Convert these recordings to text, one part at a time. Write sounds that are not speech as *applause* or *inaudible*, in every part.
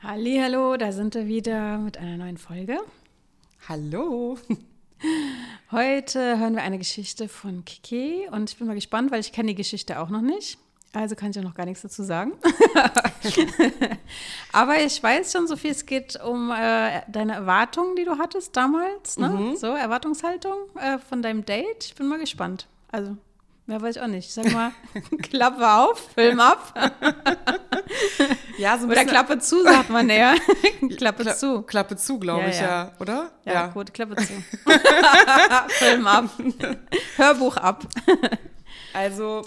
Hallo, da sind wir wieder mit einer neuen Folge. Hallo. Heute hören wir eine Geschichte von Kiki und ich bin mal gespannt, weil ich kenne die Geschichte auch noch nicht. Also kann ich ja noch gar nichts dazu sagen. *laughs* Aber ich weiß schon so viel. Es geht um äh, deine Erwartungen, die du hattest damals. Ne? Mhm. So, Erwartungshaltung äh, von deinem Date. Ich bin mal gespannt. Also, mehr weiß ich auch nicht. Sag mal, *laughs* Klappe auf, Film ab. *laughs* ja, so ein Oder Klappe zu, sagt man näher. Klappe Kla zu. Klappe zu, glaube ja, ich, ja. ja. Oder? Ja, ja, gut, Klappe zu. Film ab. Hörbuch ab. Also,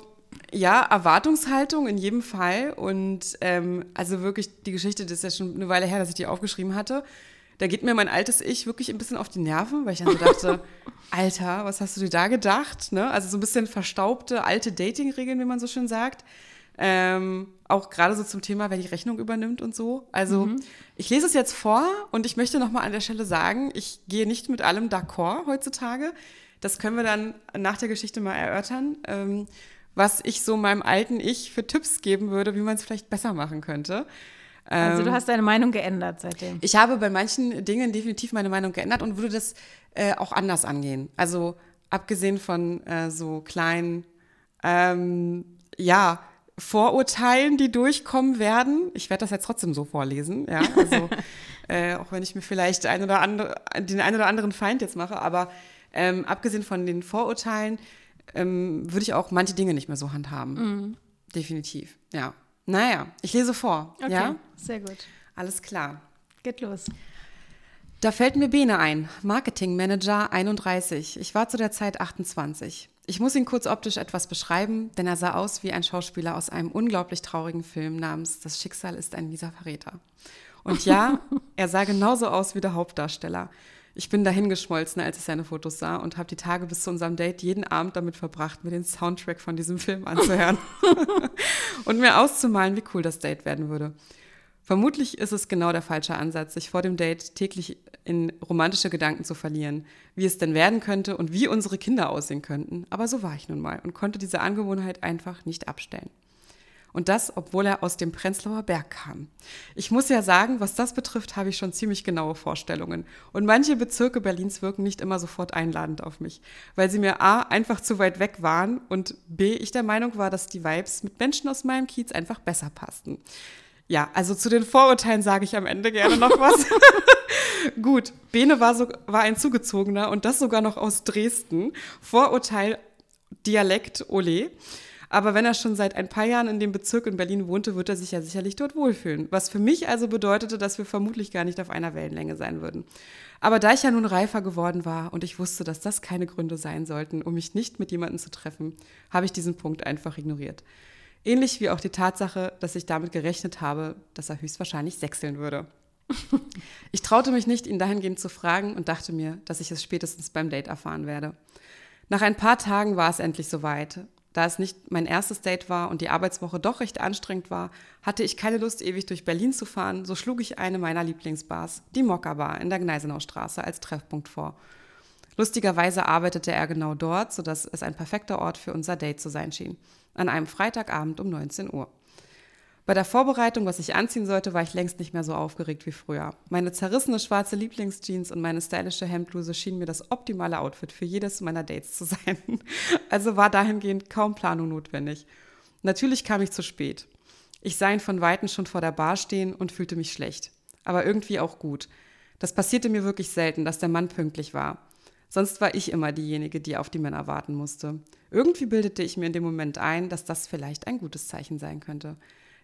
ja, Erwartungshaltung in jedem Fall. Und ähm, also wirklich, die Geschichte, das ist ja schon eine Weile her, dass ich die aufgeschrieben hatte. Da geht mir mein altes Ich wirklich ein bisschen auf die Nerven, weil ich dann so dachte, *laughs* Alter, was hast du dir da gedacht? Ne? Also so ein bisschen verstaubte alte Dating-Regeln, wie man so schön sagt. Ähm, auch gerade so zum Thema, wer die Rechnung übernimmt und so. Also mhm. ich lese es jetzt vor und ich möchte nochmal an der Stelle sagen, ich gehe nicht mit allem d'accord heutzutage. Das können wir dann nach der Geschichte mal erörtern. Ähm, was ich so meinem alten Ich für Tipps geben würde, wie man es vielleicht besser machen könnte. Also du ähm, hast deine Meinung geändert seitdem? Ich habe bei manchen Dingen definitiv meine Meinung geändert und würde das äh, auch anders angehen. Also abgesehen von äh, so kleinen, ähm, ja, Vorurteilen, die durchkommen werden. Ich werde das jetzt trotzdem so vorlesen, ja. Also *laughs* äh, auch wenn ich mir vielleicht ein oder andere, den einen oder anderen Feind jetzt mache, aber ähm, abgesehen von den Vorurteilen ähm, würde ich auch manche Dinge nicht mehr so handhaben. Mhm. Definitiv, ja. Naja, ich lese vor. Okay, ja? sehr gut. Alles klar. Geht los. Da fällt mir Bene ein, Marketingmanager 31. Ich war zu der Zeit 28. Ich muss ihn kurz optisch etwas beschreiben, denn er sah aus wie ein Schauspieler aus einem unglaublich traurigen Film namens Das Schicksal ist ein mieser Verräter. Und ja, *laughs* er sah genauso aus wie der Hauptdarsteller. Ich bin dahingeschmolzen, als ich seine Fotos sah und habe die Tage bis zu unserem Date jeden Abend damit verbracht, mir den Soundtrack von diesem Film anzuhören *laughs* und mir auszumalen, wie cool das Date werden würde. Vermutlich ist es genau der falsche Ansatz, sich vor dem Date täglich in romantische Gedanken zu verlieren, wie es denn werden könnte und wie unsere Kinder aussehen könnten. Aber so war ich nun mal und konnte diese Angewohnheit einfach nicht abstellen. Und das, obwohl er aus dem Prenzlauer Berg kam. Ich muss ja sagen, was das betrifft, habe ich schon ziemlich genaue Vorstellungen. Und manche Bezirke Berlins wirken nicht immer sofort einladend auf mich, weil sie mir A, einfach zu weit weg waren und B, ich der Meinung war, dass die Vibes mit Menschen aus meinem Kiez einfach besser passten. Ja, also zu den Vorurteilen sage ich am Ende gerne noch *laughs* was. *laughs* Gut, Bene war, so, war ein Zugezogener und das sogar noch aus Dresden. Vorurteil Dialekt Ole. Aber wenn er schon seit ein paar Jahren in dem Bezirk in Berlin wohnte, wird er sich ja sicherlich dort wohlfühlen. Was für mich also bedeutete, dass wir vermutlich gar nicht auf einer Wellenlänge sein würden. Aber da ich ja nun reifer geworden war und ich wusste, dass das keine Gründe sein sollten, um mich nicht mit jemandem zu treffen, habe ich diesen Punkt einfach ignoriert. Ähnlich wie auch die Tatsache, dass ich damit gerechnet habe, dass er höchstwahrscheinlich sechseln würde. *laughs* Ich traute mich nicht, ihn dahingehend zu fragen und dachte mir, dass ich es spätestens beim Date erfahren werde. Nach ein paar Tagen war es endlich soweit da es nicht mein erstes Date war und die Arbeitswoche doch recht anstrengend war, hatte ich keine Lust, ewig durch Berlin zu fahren, so schlug ich eine meiner Lieblingsbars, die Mokka Bar in der Gneisenaustraße, als Treffpunkt vor. Lustigerweise arbeitete er genau dort, sodass es ein perfekter Ort für unser Date zu sein schien. An einem Freitagabend um 19 Uhr. Bei der Vorbereitung, was ich anziehen sollte, war ich längst nicht mehr so aufgeregt wie früher. Meine zerrissene schwarze Lieblingsjeans und meine stylische Hemdbluse schienen mir das optimale Outfit für jedes meiner Dates zu sein. *laughs* Also war dahingehend kaum Planung notwendig. Natürlich kam ich zu spät. Ich sah ihn von Weitem schon vor der Bar stehen und fühlte mich schlecht. Aber irgendwie auch gut. Das passierte mir wirklich selten, dass der Mann pünktlich war. Sonst war ich immer diejenige, die auf die Männer warten musste. Irgendwie bildete ich mir in dem Moment ein, dass das vielleicht ein gutes Zeichen sein könnte.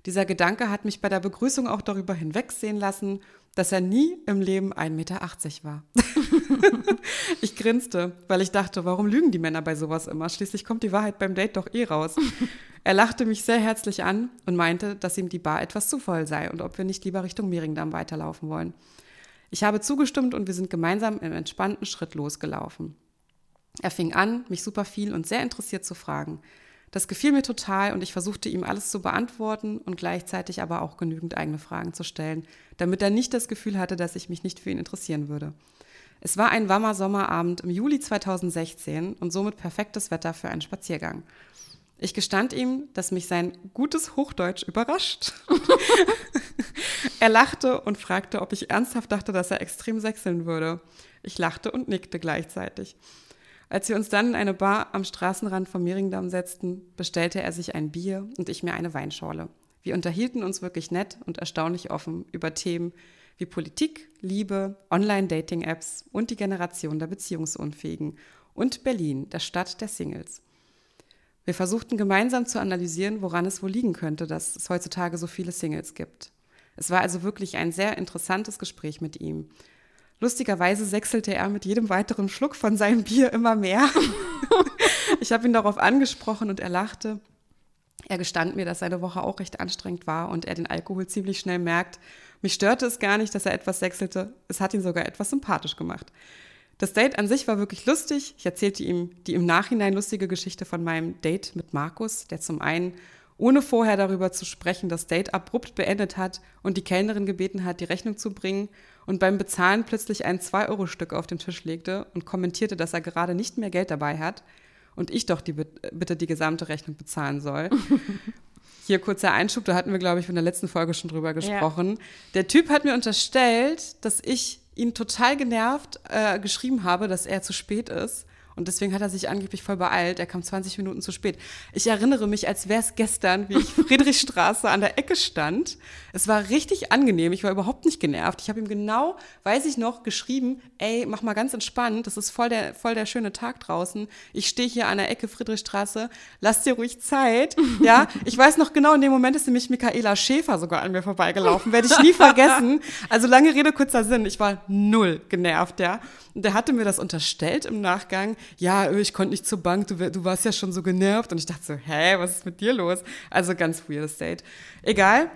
Dieser Gedanke hat mich bei der Begrüßung auch darüber hinwegsehen lassen, dass er nie im Leben 1,80 Meter war. *laughs* ich grinste, weil ich dachte, warum lügen die Männer bei sowas immer? Schließlich kommt die Wahrheit beim Date doch eh raus. Er lachte mich sehr herzlich an und meinte, dass ihm die Bar etwas zu voll sei und ob wir nicht lieber Richtung Mehringdamm weiterlaufen wollen. Ich habe zugestimmt und wir sind gemeinsam im entspannten Schritt losgelaufen. Er fing an, mich super viel und sehr interessiert zu fragen. Das gefiel mir total und ich versuchte ihm alles zu beantworten und gleichzeitig aber auch genügend eigene Fragen zu stellen, damit er nicht das Gefühl hatte, dass ich mich nicht für ihn interessieren würde. Es war ein warmer Sommerabend im Juli 2016 und somit perfektes Wetter für einen Spaziergang. Ich gestand ihm, dass mich sein gutes Hochdeutsch überrascht. *laughs* er lachte und fragte, ob ich ernsthaft dachte, dass er extrem sechseln würde. Ich lachte und nickte gleichzeitig. Als wir uns dann in eine Bar am Straßenrand vom Mehringdamm setzten, bestellte er sich ein Bier und ich mir eine Weinschorle. Wir unterhielten uns wirklich nett und erstaunlich offen über Themen wie Politik, Liebe, Online-Dating-Apps und die Generation der Beziehungsunfähigen und Berlin, der Stadt der Singles. Wir versuchten gemeinsam zu analysieren, woran es wohl liegen könnte, dass es heutzutage so viele Singles gibt. Es war also wirklich ein sehr interessantes Gespräch mit ihm. Lustigerweise sechselte er mit jedem weiteren Schluck von seinem Bier immer mehr. *laughs* ich habe ihn darauf angesprochen und er lachte. Er gestand mir, dass seine Woche auch recht anstrengend war und er den Alkohol ziemlich schnell merkt. Mich störte es gar nicht, dass er etwas sechselte. Es hat ihn sogar etwas sympathisch gemacht. Das Date an sich war wirklich lustig. Ich erzählte ihm die im Nachhinein lustige Geschichte von meinem Date mit Markus, der zum einen ohne vorher darüber zu sprechen, das Date abrupt beendet hat und die Kellnerin gebeten hat, die Rechnung zu bringen und beim Bezahlen plötzlich ein 2-Euro-Stück auf den Tisch legte und kommentierte, dass er gerade nicht mehr Geld dabei hat und ich doch die, bitte die gesamte Rechnung bezahlen soll. *laughs* Hier kurzer Einschub, da hatten wir, glaube ich, in der letzten Folge schon drüber gesprochen. Ja. Der Typ hat mir unterstellt, dass ich ihn total genervt äh, geschrieben habe, dass er zu spät ist und deswegen hat er sich angeblich voll beeilt. Er kam 20 Minuten zu spät. Ich erinnere mich, als wäre es gestern, wie ich Friedrichstraße an der Ecke stand. Es war richtig angenehm. Ich war überhaupt nicht genervt. Ich habe ihm genau, weiß ich noch, geschrieben, ey, mach mal ganz entspannt. Das ist voll der, voll der schöne Tag draußen. Ich stehe hier an der Ecke Friedrichstraße. Lass dir ruhig Zeit. Ja, ich weiß noch genau, in dem Moment ist nämlich Michaela Schäfer sogar an mir vorbeigelaufen. Werde ich nie vergessen. Also lange Rede, kurzer Sinn. Ich war null genervt, ja. Und der hatte mir das unterstellt im Nachgang. Ja, ich konnte nicht zur Bank, du, du warst ja schon so genervt. Und ich dachte so, hä, was ist mit dir los? Also ganz weirdes Date. Egal.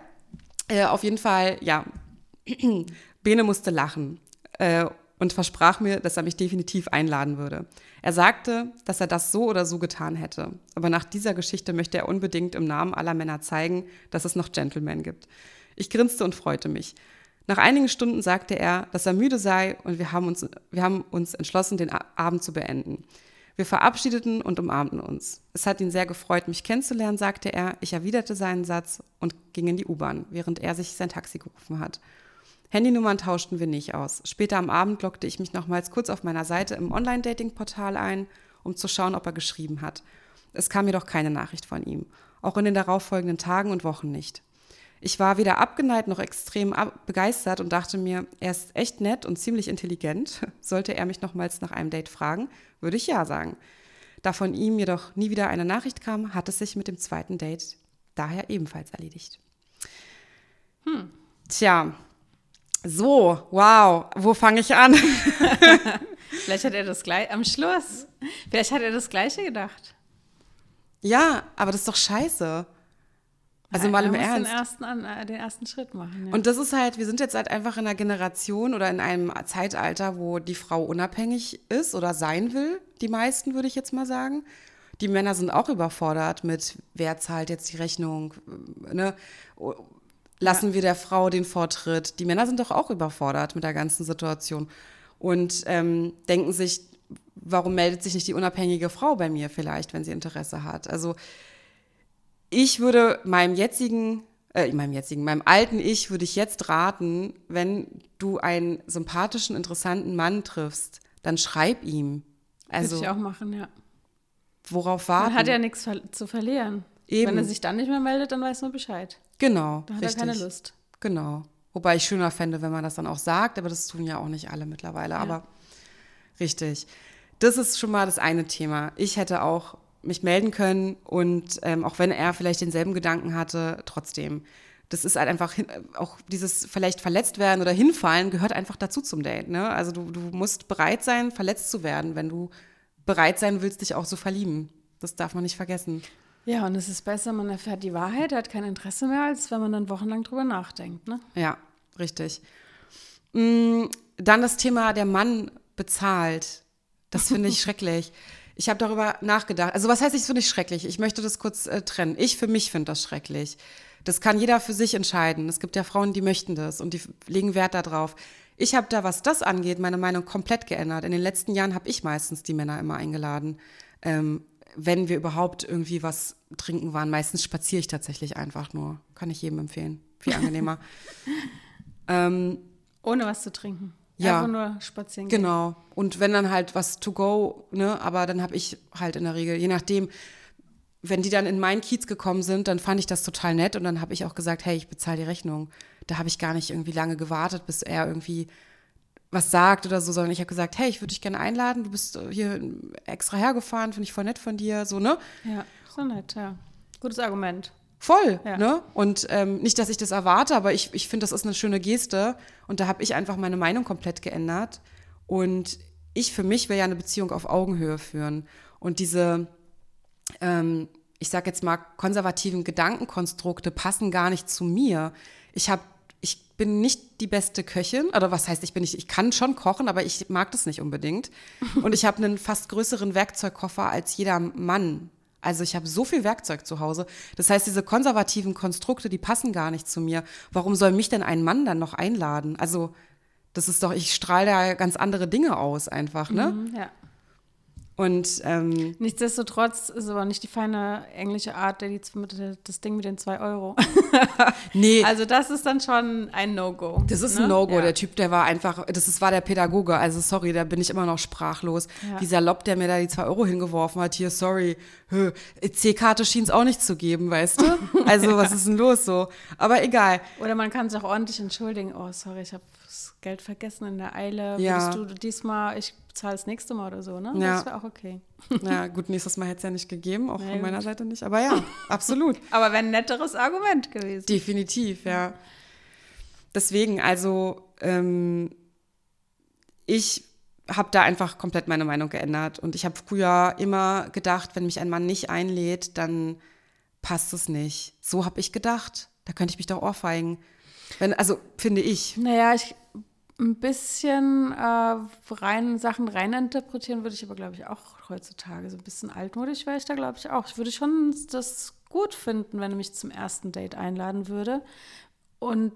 Äh, auf jeden Fall, ja. *clears throat* Bene musste lachen äh, und versprach mir, dass er mich definitiv einladen würde. Er sagte, dass er das so oder so getan hätte. Aber nach dieser Geschichte möchte er unbedingt im Namen aller Männer zeigen, dass es noch Gentlemen gibt. Ich grinste und freute mich. Nach einigen Stunden sagte er, dass er müde sei und wir haben uns, wir haben uns entschlossen, den Abend zu beenden. Wir verabschiedeten und umarmten uns. Es hat ihn sehr gefreut, mich kennenzulernen, sagte er. Ich erwiderte seinen Satz und ging in die U-Bahn, während er sich sein Taxi gerufen hat. Handynummern tauschten wir nicht aus. Später am Abend lockte ich mich nochmals kurz auf meiner Seite im Online-Dating-Portal ein, um zu schauen, ob er geschrieben hat. Es kam jedoch keine Nachricht von ihm, auch in den darauffolgenden Tagen und Wochen nicht. Ich war weder abgeneigt noch extrem begeistert und dachte mir, er ist echt nett und ziemlich intelligent. *laughs* Sollte er mich nochmals nach einem Date fragen, würde ich ja sagen. Da von ihm jedoch nie wieder eine Nachricht kam, hat es sich mit dem zweiten Date daher ebenfalls erledigt. Hm. Tja, so, wow, wo fange ich an? *laughs* Vielleicht hat er das gleich am Schluss. Vielleicht hat er das Gleiche gedacht. Ja, aber das ist doch scheiße. Also mal im Ernst. Den ersten, äh, den ersten Schritt machen. Ja. Und das ist halt, wir sind jetzt halt einfach in einer Generation oder in einem Zeitalter, wo die Frau unabhängig ist oder sein will, die meisten würde ich jetzt mal sagen. Die Männer sind auch überfordert mit, wer zahlt jetzt die Rechnung, ne? Lassen ja. wir der Frau den Vortritt. Die Männer sind doch auch überfordert mit der ganzen Situation und ähm, denken sich, warum meldet sich nicht die unabhängige Frau bei mir vielleicht, wenn sie Interesse hat? Also ich würde meinem jetzigen, äh, meinem jetzigen, meinem alten Ich würde ich jetzt raten, wenn du einen sympathischen, interessanten Mann triffst, dann schreib ihm. Also, würde ich auch machen, ja. Worauf warten? Man hat ja nichts zu verlieren. Eben. Wenn er sich dann nicht mehr meldet, dann weiß man Bescheid. Genau. Dann hat richtig. er keine Lust. Genau. Wobei ich schöner fände, wenn man das dann auch sagt, aber das tun ja auch nicht alle mittlerweile. Ja. Aber richtig. Das ist schon mal das eine Thema. Ich hätte auch mich melden können und ähm, auch wenn er vielleicht denselben Gedanken hatte, trotzdem. Das ist halt einfach, auch dieses vielleicht verletzt werden oder hinfallen gehört einfach dazu zum Date. Ne? Also du, du musst bereit sein, verletzt zu werden, wenn du bereit sein willst, dich auch so verlieben. Das darf man nicht vergessen. Ja, und es ist besser, man erfährt die Wahrheit, hat kein Interesse mehr, als wenn man dann wochenlang drüber nachdenkt. Ne? Ja, richtig. Mm, dann das Thema, der Mann bezahlt. Das finde ich *laughs* schrecklich. Ich habe darüber nachgedacht. Also was heißt, ich finde ich schrecklich? Ich möchte das kurz äh, trennen. Ich für mich finde das schrecklich. Das kann jeder für sich entscheiden. Es gibt ja Frauen, die möchten das und die legen Wert darauf. Ich habe da, was das angeht, meine Meinung komplett geändert. In den letzten Jahren habe ich meistens die Männer immer eingeladen. Ähm, wenn wir überhaupt irgendwie was trinken waren. Meistens spaziere ich tatsächlich einfach nur. Kann ich jedem empfehlen. Viel angenehmer. *laughs* ähm, Ohne was zu trinken. Ja. Einfach nur spazieren gehen. Genau. Und wenn dann halt was to go, ne, aber dann habe ich halt in der Regel, je nachdem, wenn die dann in meinen Kiez gekommen sind, dann fand ich das total nett und dann habe ich auch gesagt, hey, ich bezahle die Rechnung. Da habe ich gar nicht irgendwie lange gewartet, bis er irgendwie was sagt oder so, sondern ich habe gesagt, hey, ich würde dich gerne einladen, du bist hier extra hergefahren, finde ich voll nett von dir, so, ne? Ja, so nett, ja. Gutes Argument. Voll, Ja. ne? Und ähm, nicht, dass ich das erwarte, aber ich, ich finde, das ist eine schöne Geste. Und da habe ich einfach meine Meinung komplett geändert. Und ich für mich will ja eine Beziehung auf Augenhöhe führen. Und diese, ähm, ich sag jetzt mal, konservativen Gedankenkonstrukte passen gar nicht zu mir. Ich habe, ich bin nicht die beste Köchin, oder was heißt, ich bin nicht, ich kann schon kochen, aber ich mag das nicht unbedingt. Und ich habe einen fast größeren Werkzeugkoffer als jeder Mann. Also ich habe so viel Werkzeug zu Hause. Das heißt, diese konservativen Konstrukte, die passen gar nicht zu mir. Warum soll mich denn ein Mann dann noch einladen? Also das ist doch, ich strahle da ganz andere Dinge aus einfach, ne? Mhm, ja. Und ähm, Nichtsdestotrotz ist aber nicht die feine englische Art, der die, das Ding mit den zwei Euro. *laughs* nee, Also das ist dann schon ein No-Go. Das ist ne? ein No-Go. Ja. Der Typ, der war einfach, das ist, war der Pädagoge. Also sorry, da bin ich immer noch sprachlos. Ja. Wie salopp der mir da die zwei Euro hingeworfen hat. Hier, sorry. C-Karte schien es auch nicht zu geben, weißt du? *laughs* Also was ist denn los so? Aber egal. Oder man kann sich auch ordentlich entschuldigen. Oh, sorry, ich habe das Geld vergessen in der Eile. Ja. Würdest du diesmal, ich bezahle das nächste Mal oder so, ne? Ja. Das wäre auch okay. *laughs* Na gut, nächstes Mal hätte es ja nicht gegeben, auch Na von gut. meiner Seite nicht. Aber ja, *laughs* absolut. Aber wäre ein netteres Argument gewesen. Definitiv, ja. Deswegen, also ähm, ich habe da einfach komplett meine Meinung geändert. Und ich habe früher immer gedacht, wenn mich ein Mann nicht einlädt, dann passt es nicht. So habe ich gedacht. Da könnte ich mich doch ohrfeigen. Wenn, also finde ich. Naja, ich ein bisschen äh, rein, Sachen reininterpretieren würde ich aber, glaube ich, auch heutzutage. So ein bisschen altmodisch wäre ich da, glaube ich, auch. Ich würde schon das gut finden, wenn er mich zum ersten Date einladen würde. Und,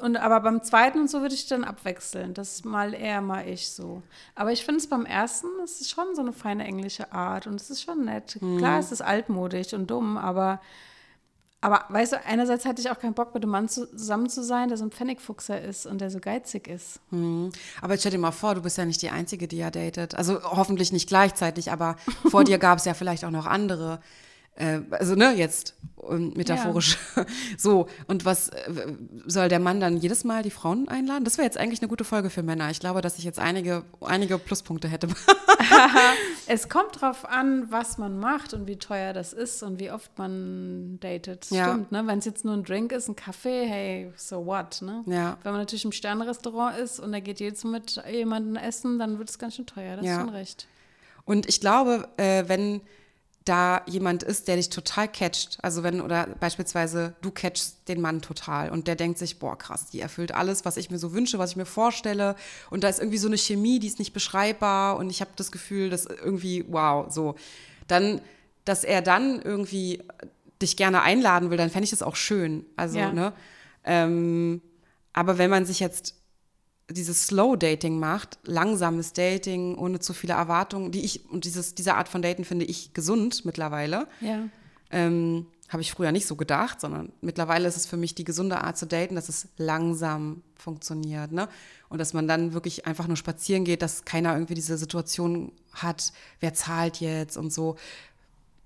und aber beim zweiten und so würde ich dann abwechseln. Das ist mal er, mal ich so. Aber ich finde es beim ersten, es ist schon so eine feine englische Art und es ist schon nett. Klar, es ist altmodisch und dumm, aber aber weißt du, einerseits hatte ich auch keinen Bock, mit einem Mann zu, zusammen zu sein, der so ein Pfennigfuchser ist und der so geizig ist. Hm. Aber jetzt stell dir mal vor, du bist ja nicht die Einzige, die ja datet. Also hoffentlich nicht gleichzeitig, aber vor *laughs* dir gab es ja vielleicht auch noch andere. Äh, also, ne, jetzt ähm, metaphorisch. *laughs* So, und was äh, soll der Mann dann jedes Mal die Frauen einladen? Das wäre jetzt eigentlich eine gute Folge für Männer. Ich glaube, dass ich jetzt einige, einige Pluspunkte hätte. *laughs* *laughs* Es kommt drauf an, was man macht und wie teuer das ist und wie oft man datet. Ja. Stimmt, ne? Wenn es jetzt nur ein Drink ist, ein Kaffee, hey, so what, ne? Ja. Wenn man natürlich im Sternenrestaurant ist und da geht jetzt mit jemandem essen, dann wird es ganz schön teuer. Das Ja. ist schon recht. Und ich glaube, äh, wenn da jemand ist, der dich total catcht, also wenn, oder beispielsweise du catchst den Mann total und der denkt sich, boah, krass, die erfüllt alles, was ich mir so wünsche, was ich mir vorstelle. Und da ist irgendwie so eine Chemie, die ist nicht beschreibbar. Und ich habe das Gefühl, dass irgendwie, wow, so, dann, dass er dann irgendwie dich gerne einladen will, dann fände ich das auch schön, also, Ja. ne, ähm, aber wenn man sich jetzt dieses Slow Dating macht, langsames Dating ohne zu viele Erwartungen, die ich und dieses diese Art von Daten finde ich gesund mittlerweile. Ja. Ähm, Habe ich früher nicht so gedacht, sondern mittlerweile ist es für mich die gesunde Art zu daten, dass es langsam funktioniert, ne? Und dass man dann wirklich einfach nur spazieren geht, dass keiner irgendwie diese Situation hat, wer zahlt jetzt und so.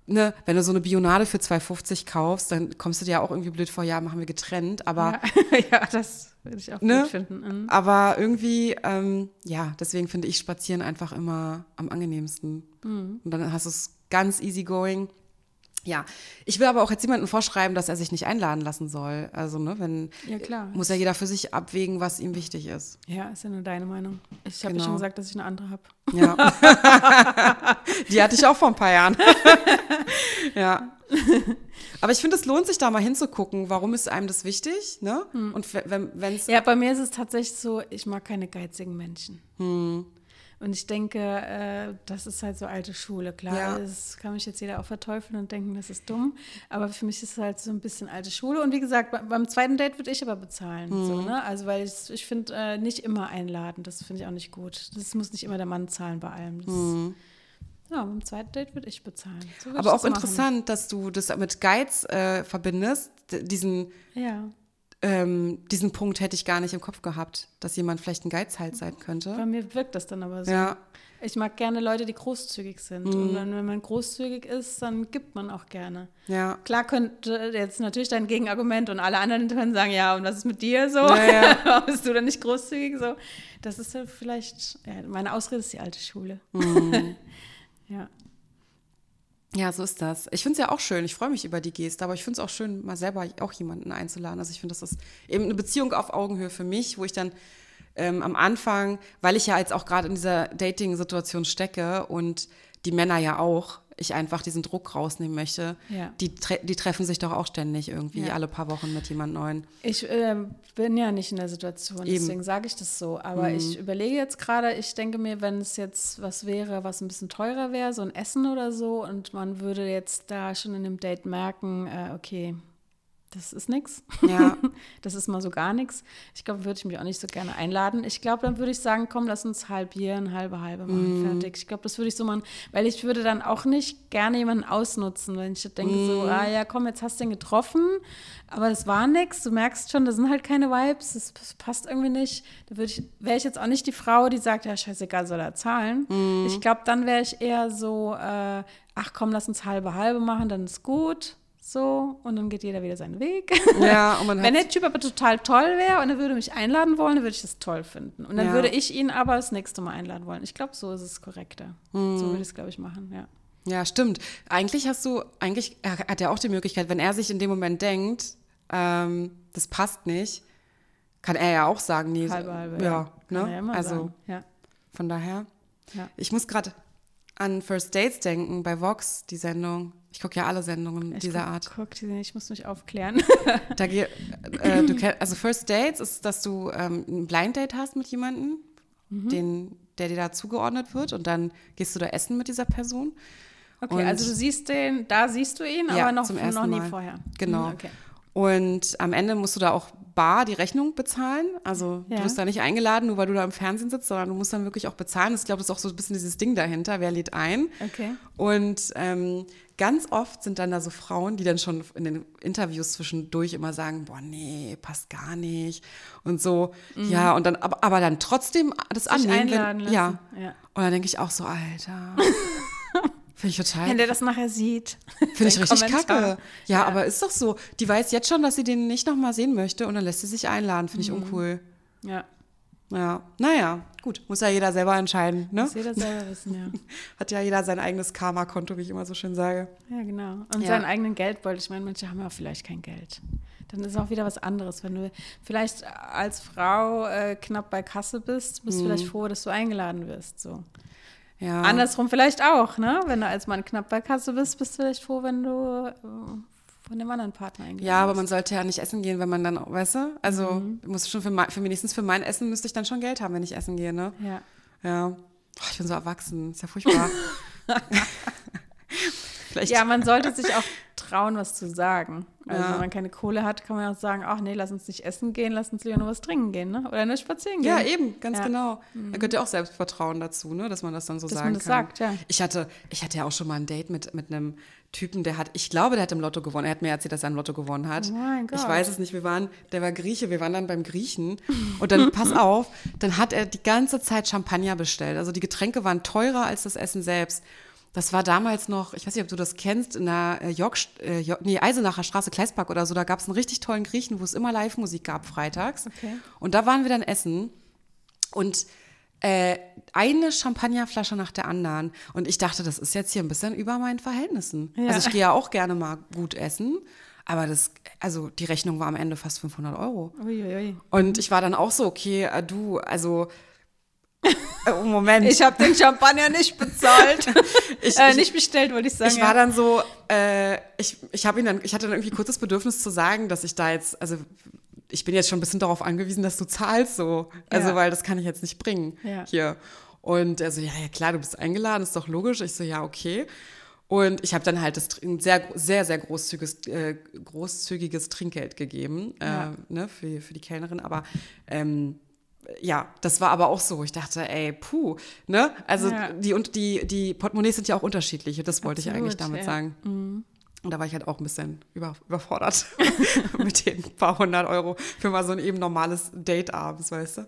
Ne, wenn du so eine Bionade für 2,50 kaufst, dann kommst du dir ja auch irgendwie blöd vor, ja, machen wir getrennt, aber Ja, *laughs* ja das würde ich auch Ne? gut finden. Mhm. aber irgendwie, ähm, ja, deswegen finde ich Spazieren einfach immer am angenehmsten. Mhm. Und dann hast du es ganz easy going. Ja, ich will aber auch jetzt jemanden vorschreiben, dass er sich nicht einladen lassen soll. Also, ne, wenn, Ja, klar. muss ja jeder für sich abwägen, was ihm wichtig ist. Ja, ist ja nur deine Meinung. Ich habe ja Genau. schon gesagt, dass ich eine andere habe. Ja. *laughs* Die hatte ich auch vor ein paar Jahren. *laughs* ja. *laughs* Aber ich finde, es lohnt sich da mal hinzugucken, warum ist einem das wichtig, ne? Und wenn es Ja, bei mir ist es tatsächlich so, ich mag keine geizigen Menschen. Und ich denke, äh, das ist halt so alte Schule. Klar, Ja. das kann mich jetzt jeder auch verteufeln und denken, das ist dumm. Aber für mich ist es halt so ein bisschen alte Schule. Und wie gesagt, be- beim zweiten Date würde ich aber bezahlen. Mhm. So, ne? Also, weil ich, ich finde, äh, nicht immer einladen. Das finde ich auch nicht gut. Das muss nicht immer der Mann zahlen bei allem. Das, Ja, beim zweiten Date würde ich bezahlen. So würde Mhm. Aber auch das interessant, dass du das mit Geiz äh, verbindest. Diesen, Ja. ähm, diesen Punkt hätte ich gar nicht im Kopf gehabt, dass jemand vielleicht ein Geizhals sein könnte. Bei mir wirkt das dann aber so. Ja, Ich mag gerne Leute, die großzügig sind. Mhm. Und dann, wenn man großzügig ist, dann gibt man auch gerne. ja. Klar könnte jetzt natürlich dein Gegenargument und alle anderen können sagen, ja, und was ist mit dir so? Ja, ja. *laughs* Warum bist du dann nicht großzügig so? Das ist ja vielleicht, ja, meine Ausrede ist die alte Schule. Mhm. *laughs* ja. Ja, so ist das. Ich finde es ja auch schön. Ich freue mich über die Geste, aber ich finde es auch schön, mal selber auch jemanden einzuladen. Also ich finde, das ist eben eine Beziehung auf Augenhöhe für mich, wo ich dann ähm, am Anfang, weil ich ja jetzt auch gerade in dieser Dating-Situation stecke und die Männer ja auch, ich einfach diesen Druck rausnehmen möchte. Ja. Die, tre die treffen sich doch auch ständig irgendwie Ja. alle paar Wochen mit jemand Neuen. Ich äh, bin ja nicht in der Situation, Eben. deswegen sage ich das so. Aber ich überlege jetzt gerade, ich denke mir, wenn es jetzt was wäre, was ein bisschen teurer wäre, so ein Essen oder so, und man würde jetzt da schon in dem Date merken, äh, okay, das ist nix. Ja. *laughs* das ist mal so gar nichts. Ich glaube, würde ich mich auch nicht so gerne einladen. Ich glaube, dann würde ich sagen, komm, lass uns halbieren, halbe, halbe machen, fertig. Ich glaube, das würde ich so machen, weil ich würde dann auch nicht gerne jemanden ausnutzen, wenn ich denke so, ah ja, komm, jetzt hast du ihn getroffen, aber das war nix. Du merkst schon, das sind halt keine Vibes, das, das passt irgendwie nicht. Da würde ich, wäre ich jetzt auch nicht die Frau, die sagt, ja, scheißegal, soll er zahlen. Ich glaube, dann wäre ich eher so, äh, ach komm, lass uns halbe, halbe machen, dann ist gut. So, und dann geht jeder wieder seinen Weg. Ja, *laughs* Wenn der Typ aber total toll wäre und er würde mich einladen wollen, dann würde ich das toll finden. Und dann Ja. würde ich ihn aber das nächste Mal einladen wollen. Ich glaube, so ist es korrekter. So würde ich es, glaube ich, machen, ja. Ja, stimmt. Eigentlich hast du, eigentlich hat er auch die Möglichkeit, wenn er sich in dem Moment denkt, ähm, das passt nicht, kann er ja auch sagen, nee, Halbe, halbe. ja, Kann ne? immer also sagen. Ja. von daher. Ja. Ich muss gerade an First Dates denken bei Vox, die Sendung. Ich gucke ja alle Sendungen Ich dieser guck, Art. Guck, die- ich muss mich aufklären. *laughs* Da geh, äh, du *clears throat* kenn, also First Dates ist, dass du ähm, ein Blind Date hast mit jemandem, Mhm. den, der dir da zugeordnet wird und dann gehst du da essen mit dieser Person. Okay, Und- also du siehst den, da siehst du ihn, Ja, aber noch, zum noch ersten nie Mal. vorher. Genau. Mhm, Okay. Und am Ende musst du da auch bar die Rechnung bezahlen. Also Ja. du wirst da nicht eingeladen, nur weil du da im Fernsehen sitzt, sondern du musst dann wirklich auch bezahlen. Ich glaube, das ist auch so ein bisschen dieses Ding dahinter, wer lädt ein. Okay. Und ähm, ganz oft sind dann da so Frauen, die dann schon in den Interviews zwischendurch immer sagen, boah, nee, passt gar nicht. Und so, ja, und dann, aber, aber dann trotzdem das Mhm. Sich annehmen. einladen wenn, ja. lassen. Ja. Und dann denke ich auch so, Alter. *laughs* Finde ich total Wenn der das nachher sieht. Finde ich richtig Kommentar. kacke. Ja, aber ist doch so. Die weiß jetzt schon, dass sie den nicht nochmal sehen möchte und dann lässt sie sich einladen. Finde ich Mhm. uncool. Ja, Ja, naja, gut. Muss ja jeder selber entscheiden. Ne? muss jeder selber wissen, ja. *laughs* Hat ja jeder sein eigenes Karma-Konto, wie ich immer so schön sage. Ja, genau. Und Ja. seinen eigenen Geldbeutel. Ich meine, manche haben ja vielleicht kein Geld. Dann ist auch wieder was anderes. Wenn du vielleicht als Frau äh, knapp bei Kasse bist, bist du vielleicht froh, dass du eingeladen wirst. So. Ja. Andersrum vielleicht auch, ne? Wenn du als Mann knapp bei Kasse bist, bist du vielleicht froh, wenn du äh, von dem anderen Partner eingeladen Ja, aber man sollte ja nicht essen gehen, wenn man dann, weißt du? Also, Mhm. muss schon für, mein, für wenigstens für mein Essen müsste ich dann schon Geld haben, wenn ich essen gehe, ne? Ja. Ja. Oh, ich bin so erwachsen. Ist ja furchtbar. *laughs* Vielleicht. ja, man sollte sich auch trauen, was zu sagen. Also Ja. wenn man keine Kohle hat, kann man auch sagen, ach nee, lass uns nicht essen gehen, lass uns lieber nur was trinken gehen, ne? Oder nur spazieren gehen. Ja, eben, ganz Ja. Mhm. genau. Da gehört ja auch Selbstvertrauen dazu, ne? dass man das dann so Dass sagen man das kann. sagt, ja. Ich hatte, ich hatte ja auch schon mal ein Date mit, mit einem Typen, der hat, ich glaube, der hat im Lotto gewonnen. Er hat mir erzählt, dass er im Lotto gewonnen hat. Oh mein Ich Gott. weiß es nicht. Wir waren, der war Grieche, wir waren dann beim Griechen. Und dann, pass *laughs* auf, dann hat er die ganze Zeit Champagner bestellt. Also die Getränke waren teurer als das Essen selbst. Das war damals noch, ich weiß nicht, ob du das kennst, in der äh, York, äh, York, nee, Eisenacher Straße, Kleispark oder so, da gab es einen richtig tollen Griechen, wo es immer Live-Musik gab freitags. Okay. Und da waren wir dann essen und äh, eine Champagnerflasche nach der anderen. Und ich dachte, das ist jetzt hier ein bisschen über meinen Verhältnissen. Ja. Also ich gehe ja auch gerne mal gut essen, aber das, also die Rechnung war am Ende fast 500 Euro. Uiuiui. Und ich war dann auch so, okay, äh, du, also äh, Moment. Ich habe den Champagner nicht bezahlt. *laughs* Ich- äh, ich- nicht bestellt, wollte ich sagen. ich war dann so, äh, ich, ich ihn dann, ich hatte dann irgendwie kurz das Bedürfnis zu sagen, dass ich da jetzt, also ich bin jetzt schon ein bisschen darauf angewiesen, dass du zahlst so. Also, Ja. weil das kann ich jetzt nicht bringen Ja. hier. Und er so, ja, ja, klar, du bist eingeladen, ist doch logisch. Ich so, ja, okay. Und ich habe dann halt das, ein sehr, sehr, sehr großzügiges, äh, großzügiges Trinkgeld gegeben ja. äh, ne, für, für die Kellnerin. Aber ähm, ja, das war aber auch so. Ich dachte, ey, puh, ne? Also ja. die und die, die Portemonnaies sind ja auch unterschiedlich. Das wollte Absolut, ich eigentlich damit ja. sagen. Mhm. Und da war ich halt auch ein bisschen über, überfordert *laughs* mit den paar hundert Euro für mal so ein eben normales Date abends, weißt du?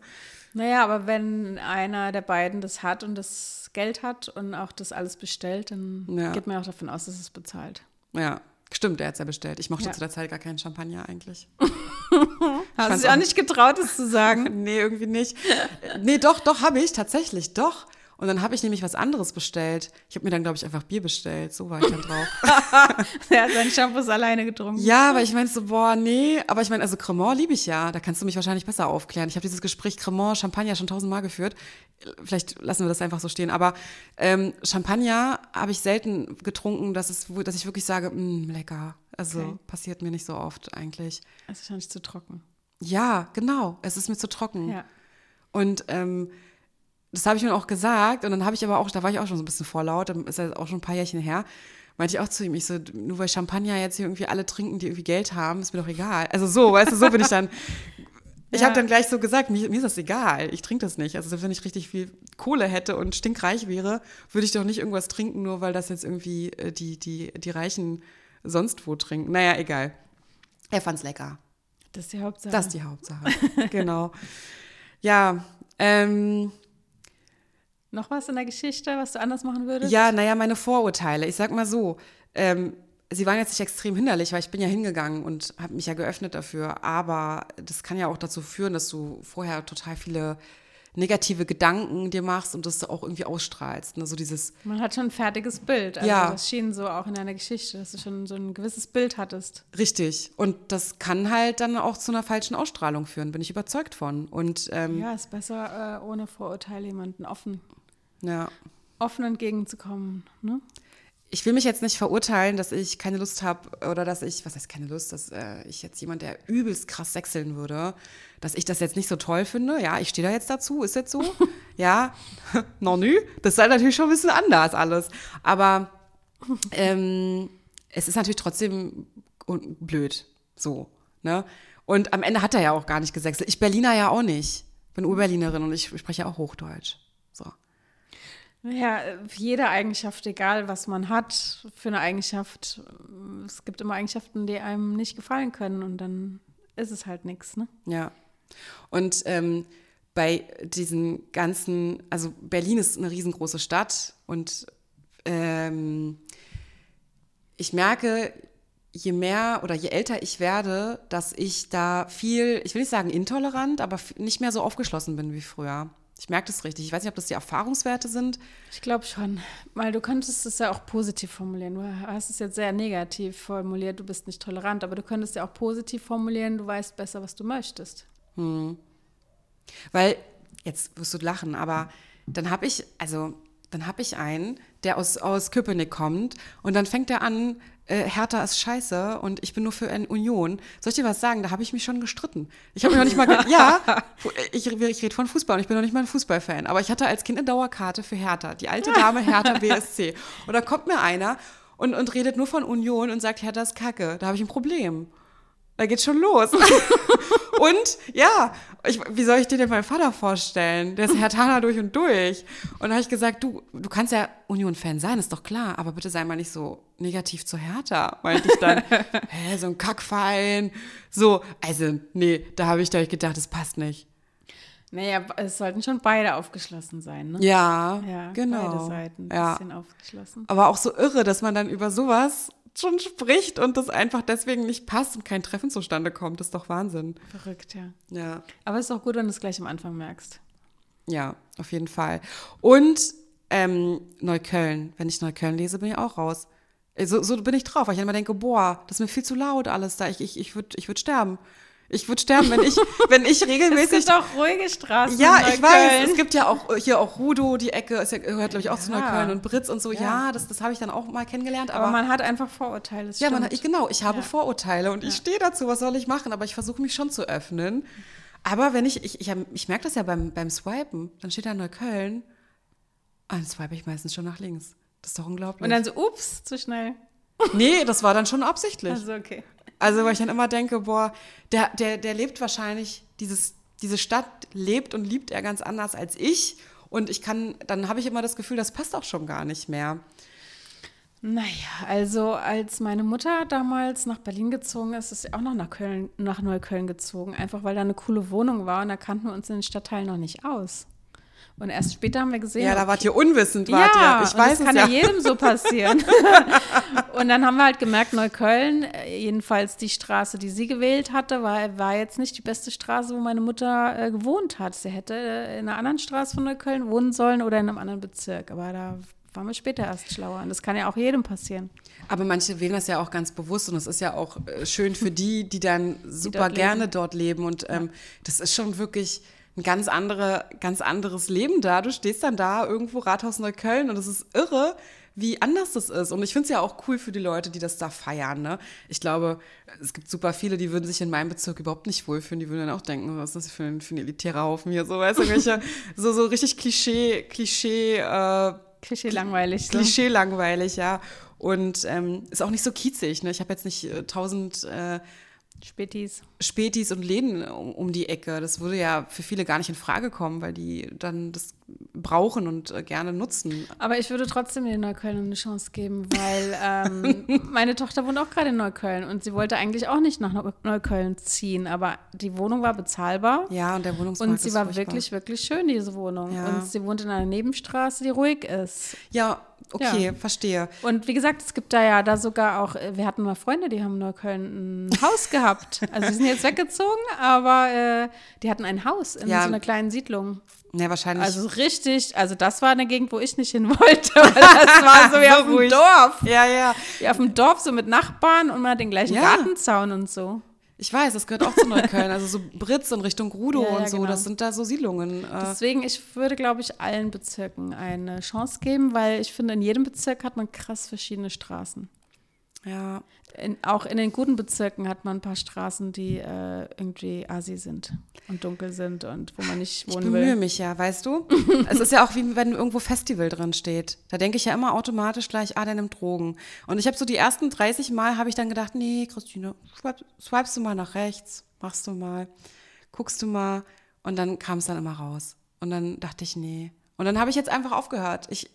Naja, aber wenn einer der beiden das hat und das Geld hat und auch das alles bestellt, dann ja. geht man auch davon aus, dass es bezahlt. Ja, stimmt, der hat es ja bestellt. Ich mochte ja. zu der Zeit gar keinen Champagner eigentlich. *laughs* Hast du dich auch nicht getraut, das zu sagen? *laughs* nee, irgendwie nicht. Nee, doch, doch, habe ich tatsächlich, doch. Und dann habe ich nämlich was anderes bestellt. Ich habe mir dann, glaube ich, einfach Bier bestellt. So war ich dann drauf. *laughs* er hat seinen Shampoos alleine getrunken. Ja, aber ich meine so, boah, nee. Aber ich meine, also Cremant liebe ich ja. Da kannst du mich wahrscheinlich besser aufklären. Ich habe dieses Gespräch Cremant, Champagner schon tausendmal geführt. Vielleicht lassen wir das einfach so stehen. Aber ähm, Champagner habe ich selten getrunken, dass, es, dass ich wirklich sage, mh, lecker. Also okay. passiert mir nicht so oft eigentlich. Es ist nicht zu trocken. Ja, genau. Es ist mir zu trocken. Ja. Und ähm, das habe ich mir auch gesagt und dann habe ich aber auch, da war ich auch schon so ein bisschen vorlaut, dann ist ja auch schon ein paar Jährchen her, meinte ich auch zu ihm, ich so, nur weil Champagner jetzt hier irgendwie alle trinken, die irgendwie Geld haben, ist mir doch egal. Also so, weißt du, so bin ich dann. *laughs* Ich ja. habe dann gleich so gesagt, mir, mir, ist das egal, ich trinke das nicht. Also wenn ich richtig viel Kohle hätte und stinkreich wäre, würde ich doch nicht irgendwas trinken, nur weil das jetzt irgendwie äh, die, die, die Reichen sonst wo trinken. Naja, egal. Er fand's lecker. Das ist die Hauptsache. Das ist die Hauptsache, genau. Ja, ähm, noch was in der Geschichte, was du anders machen würdest? Ja, naja, meine Vorurteile. Ich sag mal so, ähm, sie waren jetzt nicht extrem hinderlich, weil ich bin ja hingegangen und habe mich ja geöffnet dafür. Aber das kann ja auch dazu führen, dass du vorher total viele negative Gedanken dir machst und das auch irgendwie ausstrahlst. Ne? So dieses Man hat schon ein fertiges Bild. Also ja. Das schien so auch in deiner Geschichte, dass du schon so ein gewisses Bild hattest. Richtig. Und das kann halt dann auch zu einer falschen Ausstrahlung führen, bin ich überzeugt von. Und, ähm, ja, ist besser, äh, ohne Vorurteile jemanden offen ja. offen entgegenzukommen. Ne? Ich will mich jetzt nicht verurteilen, dass ich keine Lust habe oder dass ich, was heißt keine Lust, dass äh, ich jetzt jemand, der übelst krass sechseln würde, dass ich das jetzt nicht so toll finde. Ja, ich stehe da jetzt dazu, ist jetzt so. *laughs* ja, *laughs* noch nü. Das ist halt natürlich schon ein bisschen anders alles. Aber ähm, es ist natürlich trotzdem blöd. So, ne? Und am Ende hat er ja auch gar nicht gesechselt. Ich Berliner ja auch nicht. Bin Urberlinerin und ich spreche ja auch Hochdeutsch. Ja, jede Eigenschaft, egal was man hat, für eine Eigenschaft, es gibt immer Eigenschaften, die einem nicht gefallen können und dann ist es halt nichts, ne? Ja. Und ähm, bei diesen ganzen, also Berlin ist eine riesengroße Stadt und ähm, ich merke, je mehr oder je älter ich werde, dass ich da viel, ich will nicht sagen intolerant, aber nicht mehr so aufgeschlossen bin wie früher. Ich merke das richtig. Ich weiß nicht, ob das die Erfahrungswerte sind. Ich glaube schon, weil du könntest es ja auch positiv formulieren. Du hast es jetzt sehr negativ formuliert, du bist nicht tolerant, aber du könntest ja auch positiv formulieren, du weißt besser, was du möchtest. Hm. Weil, jetzt wirst du lachen, aber dann habe ich, also dann habe ich einen, der aus, aus Köpenick kommt und dann fängt er an, äh, Hertha ist scheiße und ich bin nur für eine Union. Soll ich dir was sagen? Da habe ich mich schon gestritten. Ich habe mich noch nicht mal, *laughs* ja, ich, ich rede von Fußball und ich bin noch nicht mal ein Fußballfan, aber ich hatte als Kind eine Dauerkarte für Hertha, die alte Dame Hertha *laughs* BSC. Und da kommt mir einer und, und redet nur von Union und sagt, Hertha ist kacke. Da habe ich ein Problem. Da geht's schon los. *laughs* und ja, ich, wie soll ich dir denn meinen Vater vorstellen? Der ist Herr Hertaner durch und durch. Und da habe ich gesagt, du, du kannst ja Union-Fan sein, ist doch klar, aber bitte sei mal nicht so negativ zu Hertha, meinte ich dann. *laughs* Hä, so ein Kackverein. So, also, nee, da habe ich da gedacht, das passt nicht. Naja, es sollten schon beide aufgeschlossen sein, ne? Ja, ja genau. Beide Seiten ein ja. bisschen aufgeschlossen. Aber auch so irre, dass man dann über sowas schon spricht und das einfach deswegen nicht passt und kein Treffen zustande kommt. Das ist doch Wahnsinn. Verrückt, ja. Ja. Aber es ist auch gut, wenn du es gleich am Anfang merkst. Ja, auf jeden Fall. Und ähm, Neukölln. Wenn ich Neukölln lese, bin ich auch raus. So, so bin ich drauf, weil ich immer denke, boah, das ist mir viel zu laut alles da. Ich, ich, ich würde ich würd sterben. Ich würde sterben, wenn ich, *laughs* wenn ich regelmäßig. Es gibt auch ruhige Straßen. Ja, ich weiß. Es gibt ja auch hier auch Rudo, die Ecke, ist ja, gehört, glaube ich, auch ja. zu Neukölln und Britz und so. Ja, ja das, das habe ich dann auch mal kennengelernt. Aber, aber man hat einfach Vorurteile. ja, man, ich, genau, ich habe ja. Vorurteile und ich stehe dazu, was soll ich machen? Aber ich versuche mich schon zu öffnen. Aber wenn ich, ich, ich, ich merke das ja beim, beim Swipen, dann steht da Neukölln Ah, dann swipe ich meistens schon nach links. Das ist doch unglaublich. Und dann so, ups, zu schnell. nee, das war dann schon absichtlich. Also, okay. Also, weil ich dann immer denke, boah, der, der, der lebt wahrscheinlich, dieses, diese Stadt lebt und liebt er ganz anders als ich. Und ich kann, dann habe ich immer das Gefühl, das passt auch schon gar nicht mehr. Naja, also als meine Mutter damals nach Berlin gezogen ist, ist sie auch noch nach Köln, nach Neukölln gezogen, einfach weil da eine coole Wohnung war und da kannten wir uns in den Stadtteilen noch nicht aus. Und erst später haben wir gesehen. Ja, da wart ihr unwissend, wart ja, ihr. Ich weiß das kann ja jedem so *laughs* passieren. und dann haben wir halt gemerkt, Neukölln, äh, jedenfalls die Straße, die sie gewählt hatte, war, war jetzt nicht die beste Straße, wo meine Mutter äh, gewohnt hat. Sie hätte äh, in einer anderen Straße von Neukölln wohnen sollen oder in einem anderen Bezirk. Aber da waren wir später erst schlauer. Und das kann ja auch jedem passieren. Aber manche wählen das ja auch ganz bewusst und es ist ja auch äh, schön für die, die dann super dort gerne leben. dort leben. Und ähm, das ist schon wirklich ein ganz, andere, ganz anderes Leben da. Du stehst dann da irgendwo Rathaus Neukölln und es ist irre, wie anders das ist. Und ich finde es ja auch cool für die Leute, die das da feiern. Ne? Ich glaube, es gibt super viele, die würden sich in meinem Bezirk überhaupt nicht wohlfühlen. Die würden dann auch denken, was ist das für ein, für ein elitärer Haufen hier? So, weißt du, welche, *laughs* so, so richtig Klischee, Klischee, äh, Klischee langweilig. Klischee langweilig, ja. Und ähm, ist auch nicht so kiezig. Ne? Ich habe jetzt nicht äh, tausend äh, Spätis. Spätis und Läden um, um die Ecke. Das würde ja für viele gar nicht in Frage kommen, weil die dann das brauchen und äh, gerne nutzen. Aber ich würde trotzdem den Neukölln eine Chance geben, weil ähm, *laughs* meine Tochter wohnt auch gerade in Neukölln und sie wollte eigentlich auch nicht nach Neu- Neukölln ziehen, aber die Wohnung war bezahlbar. Ja, und der Wohnungsmarkt Und sie war furchtbar. wirklich, wirklich schön, diese Wohnung. Ja. Und sie wohnt in einer Nebenstraße, die ruhig ist. Ja, okay, Ja. verstehe. Und wie gesagt, es gibt da ja da sogar auch, äh, wir hatten mal Freunde, die haben in Neukölln ein Haus gehabt. Also sie sind jetzt weggezogen, aber äh, die hatten ein Haus in Ja. so einer kleinen Siedlung. Ja, wahrscheinlich. Also richtig, also das war eine Gegend, wo ich nicht hin wollte, *laughs* weil das war so *laughs* wie auf dem. Dorf. ja, ja. Wie auf dem Dorf, so mit Nachbarn und man hat den gleichen Ja. Gartenzaun und so. Ich weiß, das gehört auch zu Neukölln. Also so Britz und Richtung Grudow Ja, ja, und so, genau. das sind da so Siedlungen. Äh, Deswegen, ich würde, glaube ich, allen Bezirken eine Chance geben, weil ich finde, in jedem Bezirk hat man krass verschiedene Straßen. Ja. In, auch in den guten Bezirken hat man ein paar Straßen, die äh, irgendwie asi sind und dunkel sind und wo man nicht Ich wohnen bemühe will. mich ja, weißt du? *laughs* es ist ja auch wie wenn irgendwo Festival drin steht. Da denke ich ja immer automatisch gleich, ah, der nimmt Drogen. Und ich habe so die ersten 30 Mal habe ich dann gedacht, nee, Christine, swipe, swipest du mal nach rechts, machst du mal, guckst du mal. Und dann kam es dann immer raus. Und dann dachte ich, nee. Und dann habe ich jetzt einfach aufgehört. Ich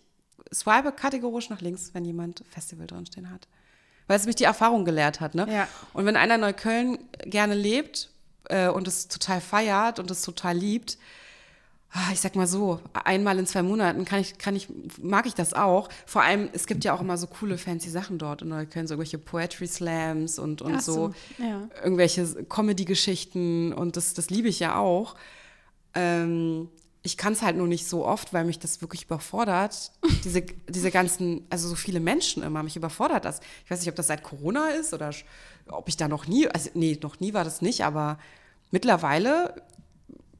swipe kategorisch nach links, wenn jemand Festival drinstehen hat. Weil es mich die Erfahrung gelehrt hat, ne? Ja. Und wenn einer in Neukölln gerne lebt äh, und es total feiert und es total liebt, ah, ich sag mal so, einmal in zwei Monaten kann ich, kann ich, mag ich das auch. Vor allem, es gibt ja auch immer so coole, fancy Sachen dort in Neukölln, so irgendwelche Poetry Slams und, und Ach so, so, ja. irgendwelche Comedy-Geschichten und das, das liebe ich ja auch. Ähm, ich kann es halt nur nicht so oft, weil mich das wirklich überfordert. *laughs* Diese, diese ganzen, also so viele Menschen immer, mich überfordert das. Ich weiß nicht, ob das seit Corona ist oder ob ich da noch nie, also nee, noch nie war das nicht, aber mittlerweile